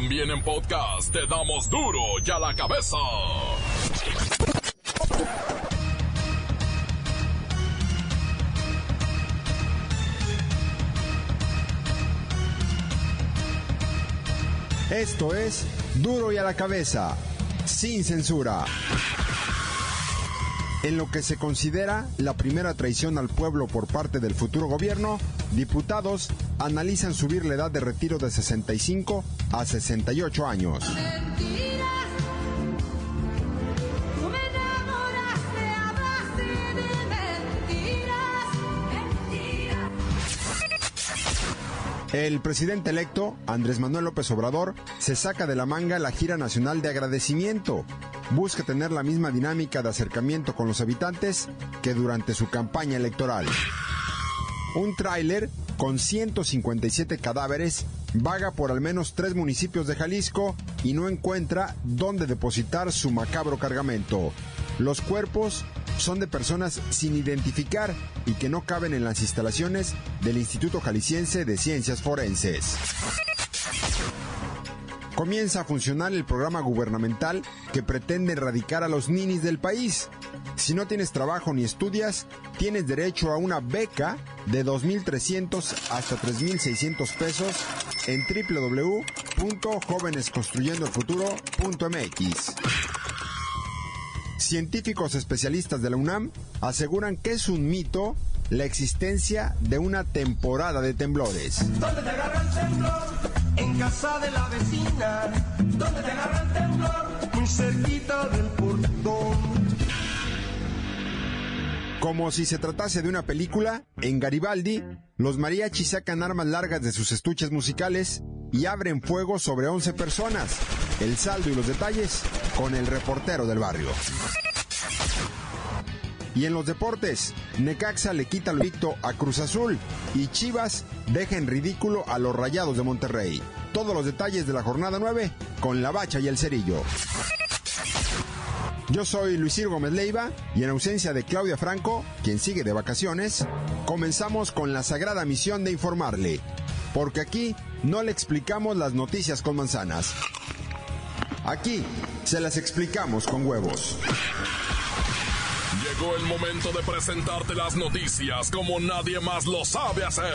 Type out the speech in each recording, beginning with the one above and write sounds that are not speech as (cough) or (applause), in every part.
También en podcast te damos duro y a la cabeza. Esto es Duro y a la cabeza, sin censura. En lo que se considera la primera traición al pueblo por parte del futuro gobierno, diputados analizan subir la edad de retiro de 65 a 68 años. El presidente electo, Andrés Manuel López Obrador, se saca de la manga la gira nacional de agradecimiento. Busca tener la misma dinámica de acercamiento con los habitantes que durante su campaña electoral. Un tráiler con 157 cadáveres vaga por al menos tres municipios de Jalisco y no encuentra dónde depositar su macabro cargamento. Los cuerpos son de personas sin identificar y que no caben en las instalaciones del Instituto Jalisciense de Ciencias Forenses. Comienza a funcionar el programa gubernamental que pretende erradicar a los ninis del país. Si no tienes trabajo ni estudias, tienes derecho a una beca de 2.300 hasta 3.600 pesos en www.jovenesconstruyendoelfuturo.mx. Científicos especialistas de la UNAM aseguran que es un mito la existencia de una temporada de temblores. ¿Dónde te agarra el temblor? En casa de la vecina. ¿Dónde te agarra el temblor? Muy cerquita del portón. Como si se tratase de una película, en Garibaldi, los mariachis sacan armas largas de sus estuches musicales y abren fuego sobre 11 personas. El saldo y los detalles con el reportero del barrio. Y en los deportes, Necaxa le quita el victo a Cruz Azul y Chivas deja en ridículo a los Rayados de Monterrey. Todos los detalles de la jornada 9 con la bacha y el cerillo. Yo soy Luisir Gómez Leiva y en ausencia de Claudia Franco, quien sigue de vacaciones, comenzamos con la sagrada misión de informarle, porque aquí no le explicamos las noticias con manzanas. Aquí se las explicamos con huevos. Llegó el momento de presentarte las noticias como nadie más lo sabe hacer.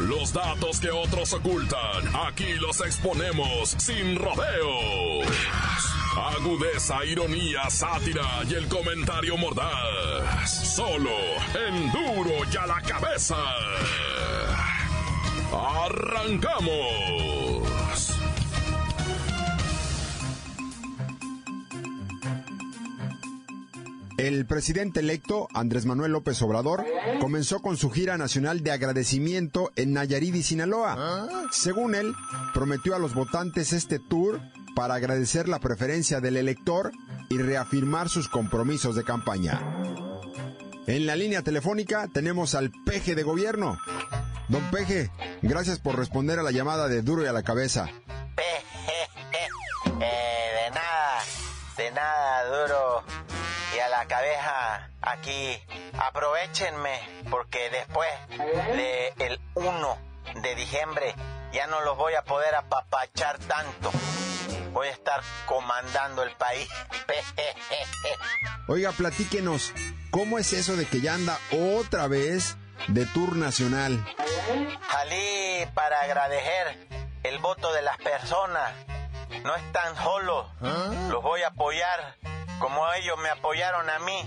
Los datos que otros ocultan, aquí los exponemos sin rodeos. Agudeza, ironía, sátira y el comentario mordaz. Solo en duro y a la cabeza. ¡Arrancamos! El presidente electo, Andrés Manuel López Obrador, comenzó con su gira nacional de agradecimiento en Nayarit y Sinaloa. Según él, prometió a los votantes este tour para agradecer la preferencia del elector y reafirmar sus compromisos de campaña. En la línea telefónica tenemos al peje de gobierno. Don Peje, gracias por responder a la llamada de Duro y a la cabeza. Eh, de nada, de nada, duro. Y a la cabeza aquí, aprovechenme, porque después del 1 de diciembre ya no los voy a poder apapachar tanto. Voy a estar comandando el país. Oiga, platíquenos, ¿cómo es eso de que ya anda otra vez de tour nacional? Salí para agradecer el voto de las personas. No están solos. Los voy a apoyar como ellos me apoyaron a mí.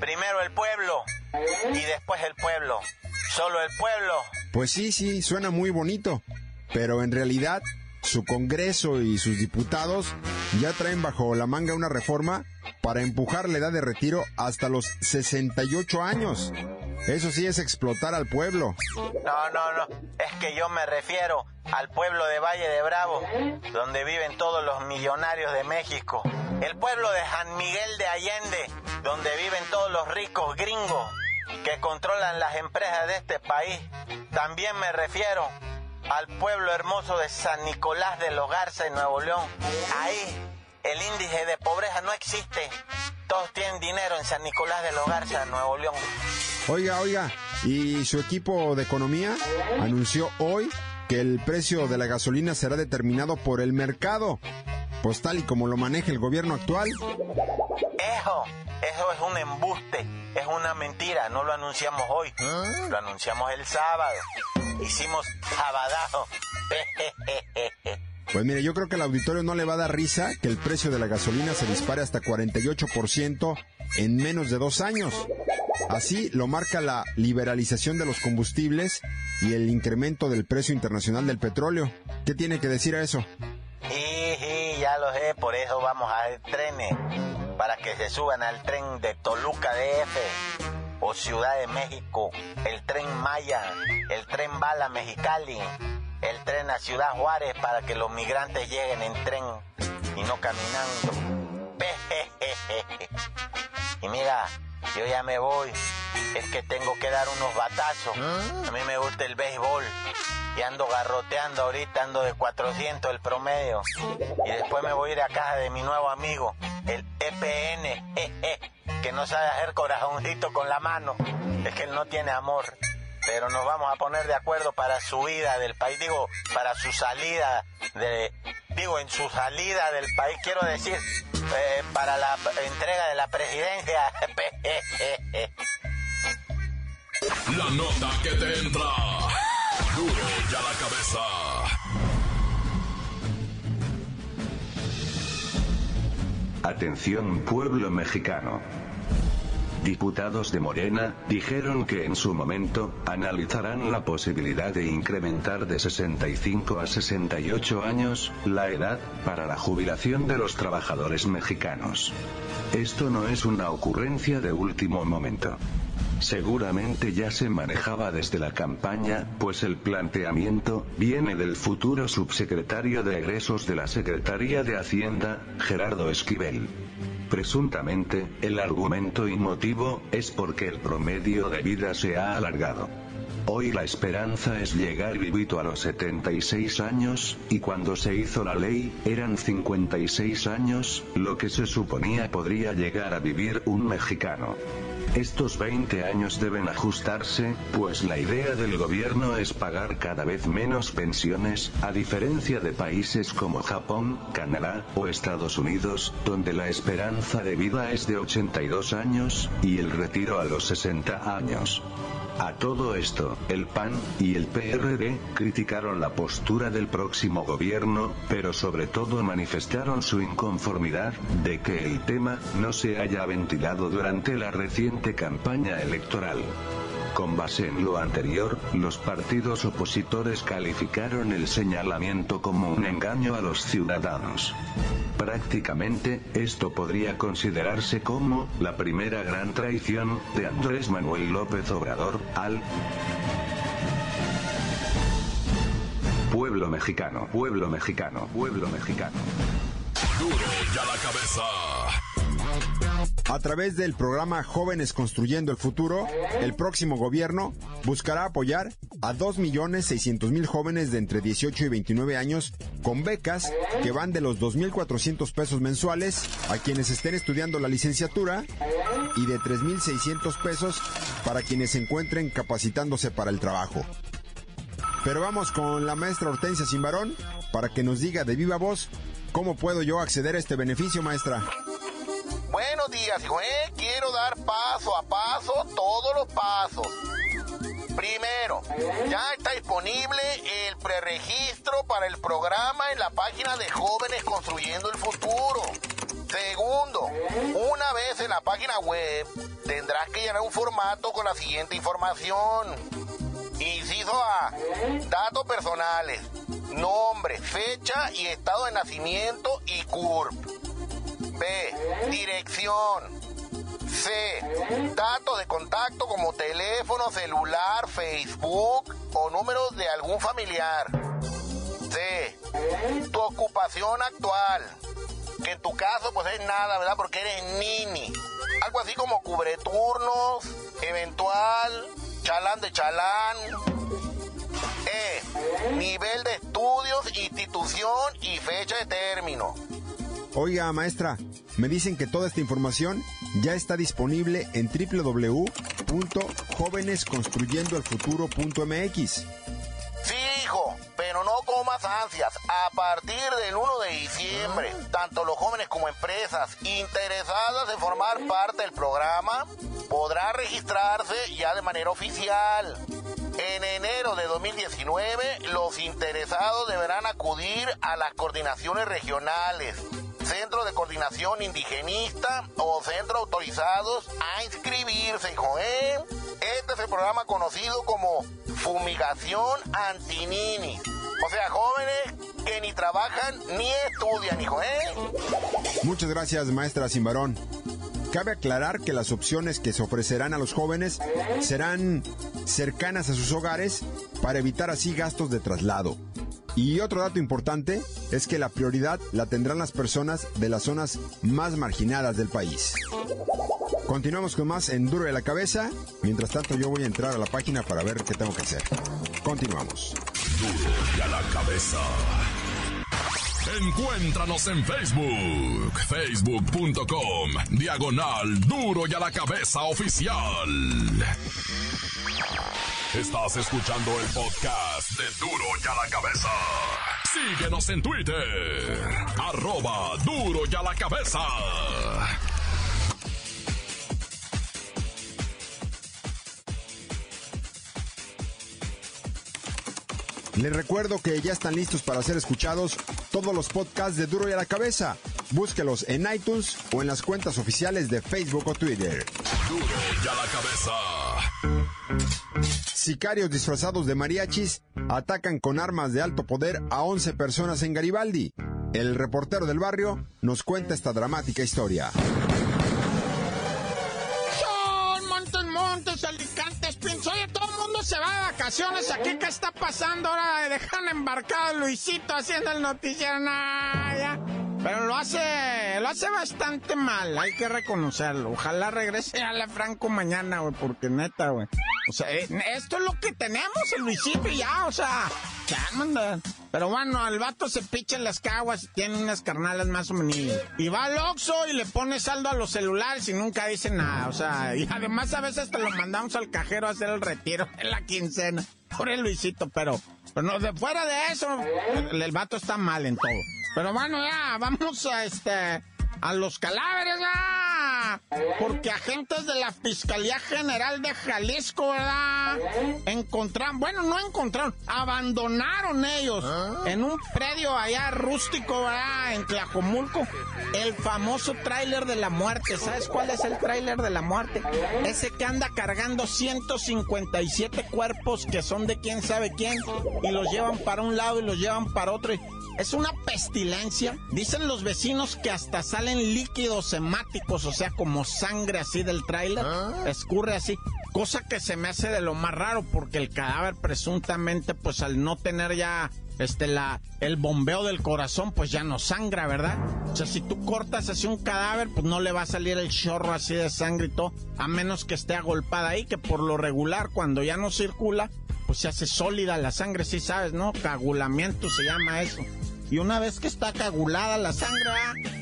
Primero el pueblo y después el pueblo. Solo el pueblo. Pues sí, sí, suena muy bonito, pero en realidad su Congreso y sus diputados ya traen bajo la manga una reforma para empujar la edad de retiro hasta los 68 años. Eso sí es explotar al pueblo. No, no, no. Es que yo me refiero al pueblo de Valle de Bravo, donde viven todos los millonarios de México. El pueblo de San Miguel de Allende, donde viven todos los ricos gringos que controlan las empresas de este país. También me refiero al pueblo hermoso de San Nicolás de los Garza en Nuevo León. Ahí el índice de pobreza no existe. Todos tienen dinero en San Nicolás de los Garza, Nuevo León. Oiga, oiga, ¿y su equipo de economía anunció hoy que el precio de la gasolina será determinado por el mercado, pues tal y como lo maneja el gobierno actual. Eso, eso es un embuste, es una mentira, no lo anunciamos hoy, lo anunciamos el sábado. Hicimos sabadazo. (laughs) Pues mire, yo creo que al auditorio no le va a dar risa que el precio de la gasolina se dispare hasta 48% en menos de dos años. Así lo marca la liberalización de los combustibles y el incremento del precio internacional del petróleo. ¿Qué tiene que decir a eso? Sí, sí, ya lo sé, por eso vamos a hacer trenes, para que se suban al tren de Toluca DF o Ciudad de México, el tren Maya, el tren Bala Mexicali, el tren a Ciudad Juárez para que los migrantes lleguen en tren y no caminando. (laughs) Y mira, yo ya me voy. Es que tengo que dar unos batazos. A mí me gusta el béisbol. Y ando garroteando ahorita, ando de 400 el promedio. Y después me voy a ir a casa de mi nuevo amigo, el EPN, que no sabe hacer corazoncito con la mano. Es que él no tiene amor. Pero nos vamos a poner de acuerdo para su vida del país, digo, para su salida de, digo, en su salida del país, quiero decir, eh, para la entrega de la presidencia. (laughs) La nota que te entra. Duro ya la cabeza. Atención pueblo mexicano. Diputados de Morena dijeron que en su momento analizarán la posibilidad de incrementar de 65 a 68 años la edad para la jubilación de los trabajadores mexicanos. Esto no es una ocurrencia de último momento. Seguramente ya se manejaba desde la campaña, pues el planteamiento viene del futuro subsecretario de egresos de la Secretaría de Hacienda, Gerardo Esquivel. Presuntamente, el argumento y motivo es porque el promedio de vida se ha alargado. Hoy la esperanza es llegar vivito a los 76 años, y cuando se hizo la ley, eran 56 años, lo que se suponía podría llegar a vivir un mexicano. Estos 20 años deben ajustarse, pues la idea del gobierno es pagar cada vez menos pensiones, a diferencia de países como Japón, Canadá o Estados Unidos, donde la esperanza de vida es de 82 años, y el retiro a los 60 años. A todo esto, el PAN y el PRD criticaron la postura del próximo gobierno, pero sobre todo manifestaron su inconformidad de que el tema no se haya ventilado durante la reciente campaña electoral. Con base en lo anterior, los partidos opositores calificaron el señalamiento como un engaño a los ciudadanos. Prácticamente, esto podría considerarse como la primera gran traición de Andrés Manuel López Obrador al pueblo mexicano, pueblo mexicano, pueblo mexicano. Duro ya la cabeza. A través del programa Jóvenes Construyendo el Futuro, el próximo gobierno buscará apoyar a 2.600.000 jóvenes de entre 18 y 29 años con becas que van de los 2.400 pesos mensuales a quienes estén estudiando la licenciatura y de 3.600 pesos para quienes se encuentren capacitándose para el trabajo. Pero vamos con la maestra Hortensia Simbarón para que nos diga de viva voz cómo puedo yo acceder a este beneficio, maestra. Buenos días, hijo. ¿eh? Quiero dar paso a paso todos los pasos. Primero, ya está disponible el preregistro para el programa en la página de Jóvenes Construyendo el Futuro. Segundo, una vez en la página web, tendrás que llenar un formato con la siguiente información. Inciso A, datos personales, nombre, fecha y estado de nacimiento y CURP. B, dirección. C, datos de contacto como teléfono, celular, Facebook o números de algún familiar. D, tu ocupación actual. Que en tu caso pues es nada, ¿verdad? Porque eres nini. Algo así como cubre turnos, eventual, chalán de chalán. E, nivel de estudios, institución y fecha de término. Oiga, maestra, me dicen que toda esta información ya está disponible en www.jovenesconstruyendoelfuturo.mx. Sí, hijo, con más ansias. A partir del 1 de diciembre, tanto los jóvenes como empresas interesadas en formar parte del programa podrán registrarse ya de manera oficial. En enero de 2019, los interesados deberán acudir a las coordinaciones regionales, centros de coordinación indigenista o centros autorizados a inscribirse, hijo, ¿eh? Este es el programa conocido como fumigación antinini. O sea, jóvenes que ni trabajan ni estudian, hijo, ¿eh? Muchas gracias, maestra Simbarón. Cabe aclarar que las opciones que se ofrecerán a los jóvenes serán cercanas a sus hogares para evitar así gastos de traslado. Y otro dato importante es que la prioridad la tendrán las personas de las zonas más marginadas del país. Continuamos con más en Duro de la Cabeza. Mientras tanto yo voy a entrar a la página para ver qué tengo que hacer. Continuamos. Duro y a la cabeza. Encuéntranos en Facebook, facebook.com, diagonal Duro y a la cabeza oficial. Estás escuchando el podcast de Duro y a la cabeza. Síguenos en Twitter, arroba Duro y a la cabeza. Les recuerdo que ya están listos para ser escuchados todos los podcasts de Duro y a la Cabeza. Búsquelos en iTunes o en las cuentas oficiales de Facebook o Twitter. Duro y a la cabeza. Sicarios disfrazados de mariachis atacan con armas de alto poder a 11 personas en Garibaldi. El reportero del barrio nos cuenta esta dramática historia. Son montes, montes, alicantes. Oye, todo el mundo se va de vacaciones. ¿Aquí qué está pasando ahora? Dejan embarcado a Luisito haciendo el noticiero. Nah, ya. Pero lo hace, lo hace bastante mal, hay que reconocerlo. Ojalá regrese a la Franco mañana, güey, porque neta, güey. O sea, eh, esto es lo que tenemos, el Luisito ya, o sea, ya. Pero bueno, al vato se picha en las caguas y tiene unas carnalas más o menos. Y va al Oxxo y le pone saldo a los celulares y nunca dice nada, o sea, y además a veces te lo mandamos al cajero a hacer el retiro en la quincena. Por el Luisito, pero, pero no, de fuera de eso, el, el vato está mal en todo. Pero bueno, ya, vamos a este. A los cadáveres, ¿verdad? Porque agentes de la Fiscalía General de Jalisco, ¿verdad? Encontraron, bueno, no encontraron, abandonaron ellos en un predio allá rústico, ¿verdad? En Tlajomulco, el famoso tráiler de la muerte. ¿Sabes cuál es el tráiler de la muerte? Ese que anda cargando 157 cuerpos que son de quién sabe quién y los llevan para un lado y los llevan para otro. Es una pestilencia. Dicen los vecinos que hasta salen líquidos hemáticos, o sea, como sangre así del tráiler. Escurre así. Cosa que se me hace de lo más raro porque el cadáver presuntamente, pues al no tener ya este la el bombeo del corazón pues ya no sangra, ¿verdad? O sea, si tú cortas así un cadáver, pues no le va a salir el chorro así de sangre y todo, a menos que esté agolpada ahí, que por lo regular cuando ya no circula, pues se hace sólida la sangre, sí sabes, ¿no? Cagulamiento se llama eso. Y una vez que está cagulada la sangre,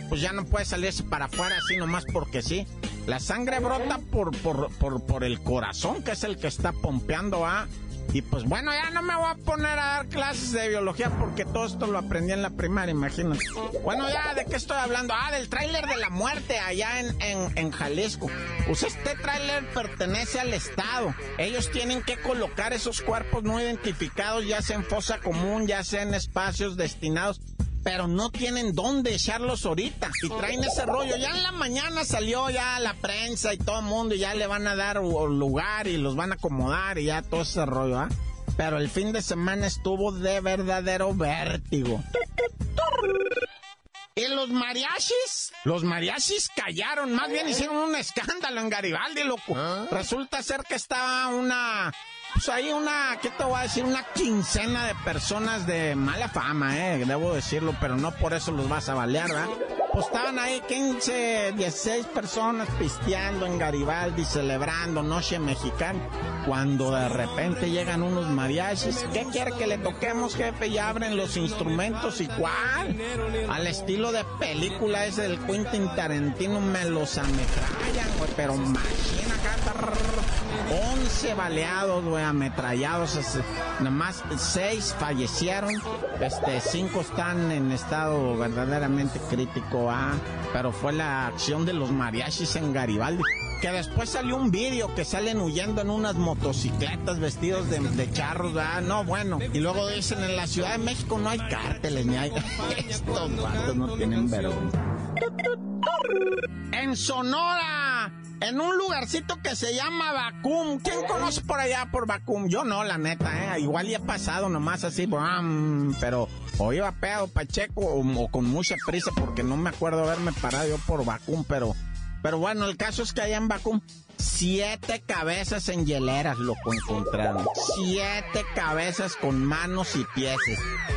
pues ya no puede salirse para afuera así nomás porque sí. La sangre brota por, por, por, por el corazón, que es el que está pompeando, ¿ah? Y pues bueno, ya no me voy a poner a dar clases de biología porque todo esto lo aprendí en la primaria, imagínate. Bueno, ya, ¿de qué estoy hablando? Ah, del tráiler de la muerte allá en, en, en Jalisco. Pues este tráiler pertenece al Estado. Ellos tienen que colocar esos cuerpos no identificados, ya sea en fosa común, ya sea en espacios destinados pero no tienen dónde echarlos ahorita. Y traen ese rollo. Ya en la mañana salió ya la prensa y todo el mundo y ya le van a dar lugar y los van a acomodar y ya todo ese rollo, ¿ah? Pero el fin de semana estuvo de verdadero vértigo. Y los mariachis, los mariachis callaron, más bien hicieron un escándalo en Garibaldi, loco. Resulta ser que estaba una pues hay una, ¿qué te voy a decir? Una quincena de personas de mala fama, eh, debo decirlo, pero no por eso los vas a balear, ¿verdad? Pues estaban ahí 15, 16 personas pisteando en Garibaldi, celebrando Noche Mexicana, cuando de repente llegan unos mariachis. ¿Qué quiere que le toquemos, jefe? Y abren los instrumentos y cuál? Al estilo de película ese del Quentin Tarantino me los ametrallan, güey, pero imagina acá. 11 baleados, güey, ametrallados. Nomás 6 fallecieron. Este, 5 están en estado verdaderamente crítico, ah. Pero fue la acción de los mariachis en Garibaldi. Que después salió un vídeo que salen huyendo en unas motocicletas vestidos de, charros, ah, no, bueno. Y luego dicen en la Ciudad de México no hay cárteles ni hay. (laughs) Estos vatos no tienen vergüenza. En Sonora, en un lugarcito que se llama Bacum. ¿Quién conoce por allá por Bacum? Yo no, la neta, ¿eh? Igual ya he pasado nomás así, pero o iba pedo Pacheco o, con mucha prisa porque no me acuerdo haberme parado yo por Bacum, pero pero bueno, el caso es que allá en Bakú, siete cabezas en hieleras lo encontraron. Siete cabezas con manos y pies.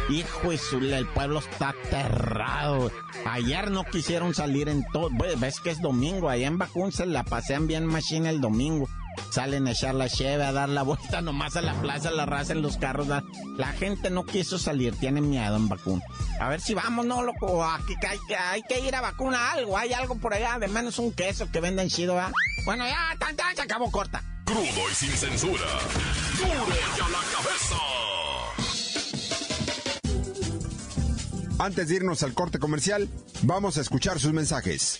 Hijo y el pueblo está aterrado. Ayer no quisieron salir en todo. Ves que es domingo. Allá en Bakú se la pasean bien machine el domingo. Salen a echar la cheve, a dar la vuelta nomás a la plaza, la raza en los carros. La, gente no quiso salir, tiene miedo en vacuna. A ver si vamos, no, loco. Aquí hay, hay que ir a vacuna algo. Hay algo por allá, de menos un queso que venden chido, ¿verdad? Bueno, ya, tan, tan, se acabó corta. Crudo y sin censura. Duro y a la cabeza. Antes de irnos al corte comercial, vamos a escuchar sus mensajes.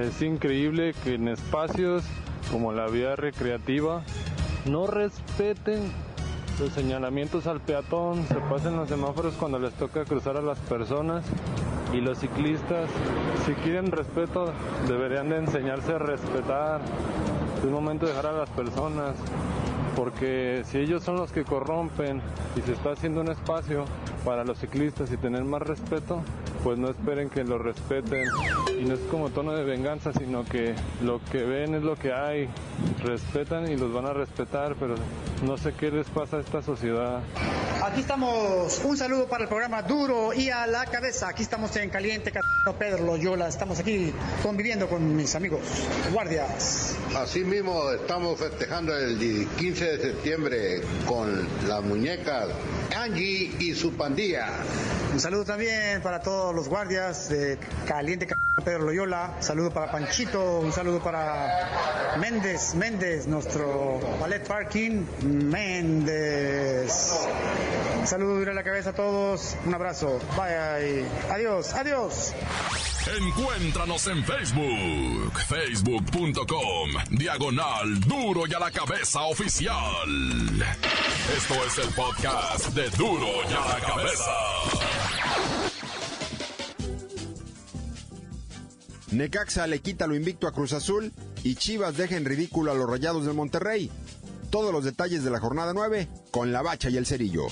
Es increíble que en espacios como la vía recreativa no respeten los señalamientos al peatón, se pasen los semáforos cuando les toca cruzar a las personas y los ciclistas, si quieren respeto, deberían de enseñarse a respetar. Es momento de dejar a las personas, porque si ellos son los que corrompen y se está haciendo un espacio para los ciclistas y tener más respeto, pues no esperen que lo respeten. Y no es como tono de venganza, sino que lo que ven es lo que hay. Respetan y los van a respetar, pero no sé qué les pasa a esta sociedad. Aquí estamos, un saludo para el programa Duro y a la cabeza. Aquí estamos en Caliente, Pedro Loyola. Estamos aquí conviviendo con mis amigos guardias. Así mismo estamos festejando el 15 de septiembre con la muñeca Angie y su pandilla. Un saludo también para todos los guardias de Caliente Pedro Loyola. Saludo para Panchito. Un saludo para Méndez, Méndez, nuestro ballet parking. Méndez. Un saludo duro la cabeza a todos. Un abrazo. Bye. Adiós. Adiós. Encuéntranos en Facebook, facebook.com, diagonal duro y a la cabeza oficial. Esto es el podcast de duro y a la cabeza. Necaxa le quita lo invicto a Cruz Azul y Chivas deja en ridículo a los rayados de Monterrey. Todos los detalles de la jornada 9 con la bacha y el cerillo.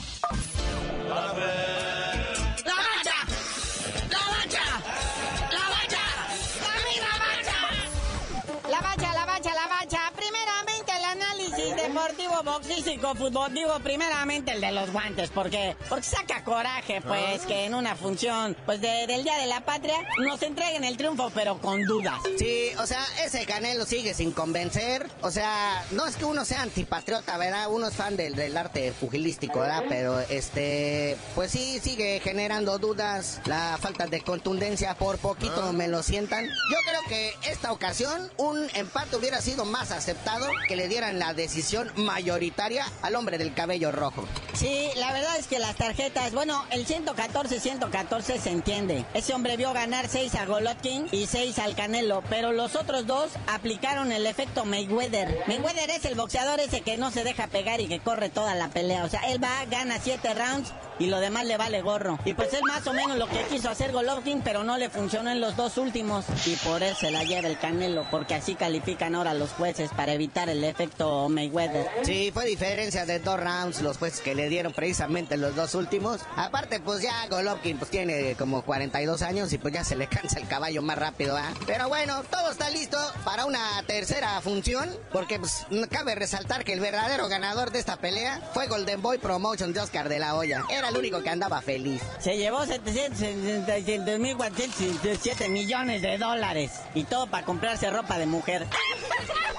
Deportivo boxístico fútbol, digo primeramente el de los guantes, porque porque saca coraje, pues, ah. que en una función, pues, del Día de la Patria, nos entreguen el triunfo, pero con dudas. Sí, o sea, ese Canelo sigue sin convencer, o sea, no es que uno sea antipatriota, ¿verdad? Uno es fan del, del arte pugilístico, ¿verdad? Pero, este, pues sí, sigue generando dudas, la falta de contundencia, por poquito ah. me lo sientan. Yo creo que esta ocasión un empate hubiera sido más aceptado que le dieran la decisión mayoritaria al hombre del cabello rojo. Sí, la verdad es que las tarjetas, bueno, el 114-114 se entiende. Ese hombre vio ganar 6 a Golovkin y 6 al Canelo, pero los otros dos aplicaron el efecto Mayweather. Mayweather es el boxeador ese que no se deja pegar y que corre toda la pelea. O sea, él va, gana 7 rounds y lo demás le vale gorro. Y pues es más o menos lo que quiso hacer Golovkin, pero no le funcionó en los dos últimos. Y por eso se la lleva el Canelo, porque así califican ahora los jueces para evitar el efecto Mayweather. Sí, fue diferencia de dos rounds los jueces que le dieron precisamente los dos últimos. Aparte, pues ya Golovkin pues tiene como 42 años y pues ya se le cansa el caballo más rápido, ¿ah? Pero bueno, todo está listo para una tercera función, porque pues cabe resaltar que el verdadero ganador de esta pelea fue Golden Boy Promotion de Oscar de la Hoya. El único que andaba feliz. Se llevó 767 millones de dólares y todo para comprarse ropa de mujer.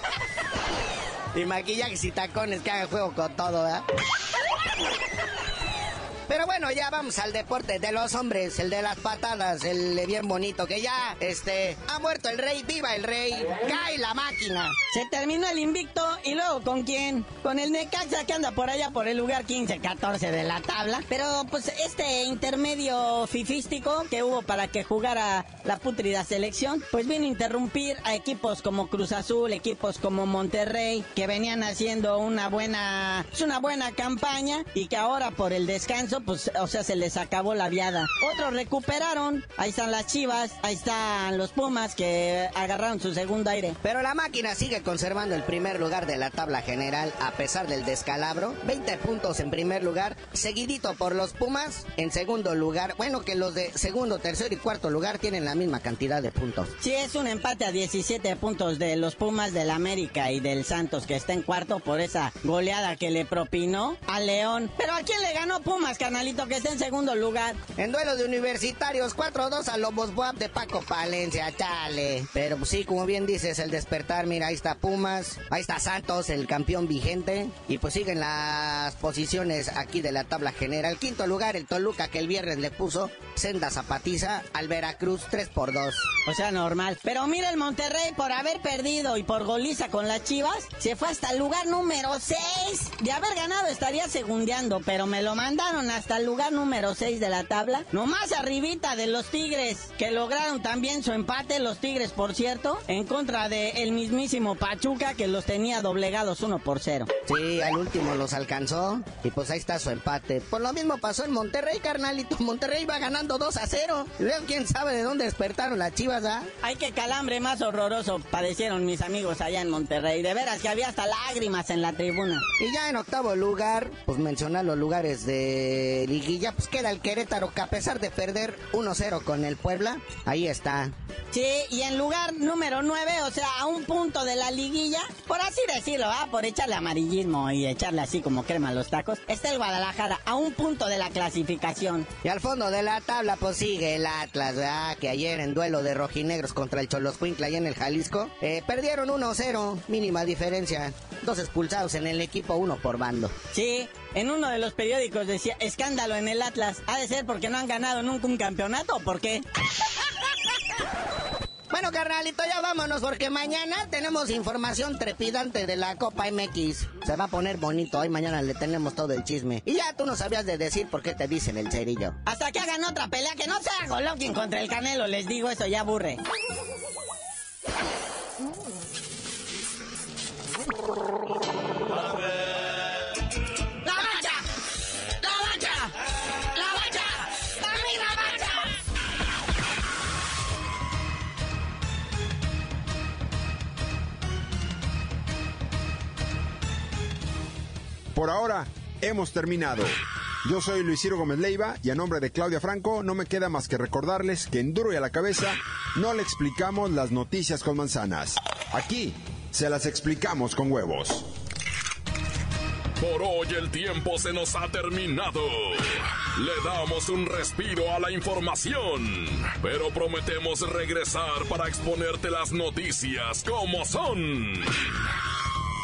(laughs) y maquillajes y tacones que haga juego con todo, ¿verdad? Pero bueno, ya vamos al deporte de los hombres, el de las patadas, el bien bonito, que ya, este, ha muerto el rey, viva el rey, cae la máquina. Se terminó el invicto y luego ¿con quién? Con el Necaxa que anda por allá por el lugar 15, 14 de la tabla. Pero pues este intermedio fifístico que hubo para que jugara la putrida selección, pues vino a interrumpir a equipos como Cruz Azul, equipos como Monterrey, que venían haciendo una buena, pues, una buena campaña y que ahora por el descanso pues, o sea, se les acabó la viada. Otros recuperaron, ahí están las chivas, ahí están los Pumas que agarraron su segundo aire. Pero la máquina sigue conservando el primer lugar de la tabla general a pesar del descalabro. 20 puntos en primer lugar, seguidito por los Pumas en segundo lugar. Bueno, que los de segundo, tercer y cuarto lugar tienen la misma cantidad de puntos. Sí, es un empate a 17 puntos de los Pumas del América y del Santos que está en cuarto por esa goleada que le propinó a León. Pero ¿a quién le ganó Pumas? Canalito, que está en segundo lugar. En duelo de universitarios, 4-2 a Lobos Buap de Paco Palencia, chale. Pero pues, sí, como bien dices, el despertar, mira, ahí está Pumas, ahí está Santos, el campeón vigente. Y pues siguen las posiciones aquí de la tabla general. Quinto lugar, el Toluca, que el viernes le puso senda zapatiza al Veracruz 3 por 2. O sea, normal. Pero mira el Monterrey, por haber perdido y por goliza con las Chivas, se fue hasta el lugar número 6. De haber ganado estaría segundeando, pero me lo mandaron a hasta el lugar número 6 de la tabla. Nomás arribita de los Tigres, que lograron también su empate, los Tigres, por cierto, en contra de el mismísimo Pachuca, que los tenía doblegados 1 por 0. Sí, al último los alcanzó, y pues ahí está su empate. Por lo mismo pasó en Monterrey, carnalito. Monterrey va ganando 2 a 0. Luego, quién sabe de dónde despertaron las chivas, ¿ah? Ay, qué calambre más horroroso padecieron mis amigos allá en Monterrey. De veras que había hasta lágrimas en la tribuna. Y ya en octavo lugar, pues mencionar los lugares de liguilla, pues queda el Querétaro que a pesar de perder 1-0 con el Puebla, ahí está. Sí, y en lugar número 9, o sea, a un punto de la liguilla, por así decirlo, ¿ah? por echarle amarillismo y echarle así como crema a los tacos, está el Guadalajara a un punto de la clasificación. Y al fondo de la tabla, pues sigue el Atlas, ¿verdad? que ayer en duelo de rojinegros contra el Cholos y en el Jalisco, eh, perdieron 1-0, mínima diferencia, dos expulsados en el equipo, uno por bando. Sí, en uno de los periódicos decía, escándalo en el Atlas. Ha de ser porque no han ganado nunca un campeonato, ¿por qué? (laughs) Bueno, carnalito, ya vámonos porque mañana tenemos información trepidante de la Copa MX. Se va a poner bonito, hoy mañana le tenemos todo el chisme. Y ya tú no sabías de decir por qué te dicen el cerillo. Hasta que hagan otra pelea que no sea Golovkin contra el Canelo, les digo, eso ya aburre. Por ahora, hemos terminado. Yo soy Luis Ciro Gómez Leiva y a nombre de Claudia Franco no me queda más que recordarles que en Duro y a la cabeza no le explicamos las noticias con manzanas. Aquí se las explicamos con huevos. Por hoy el tiempo se nos ha terminado. Le damos un respiro a la información, pero prometemos regresar para exponerte las noticias como son.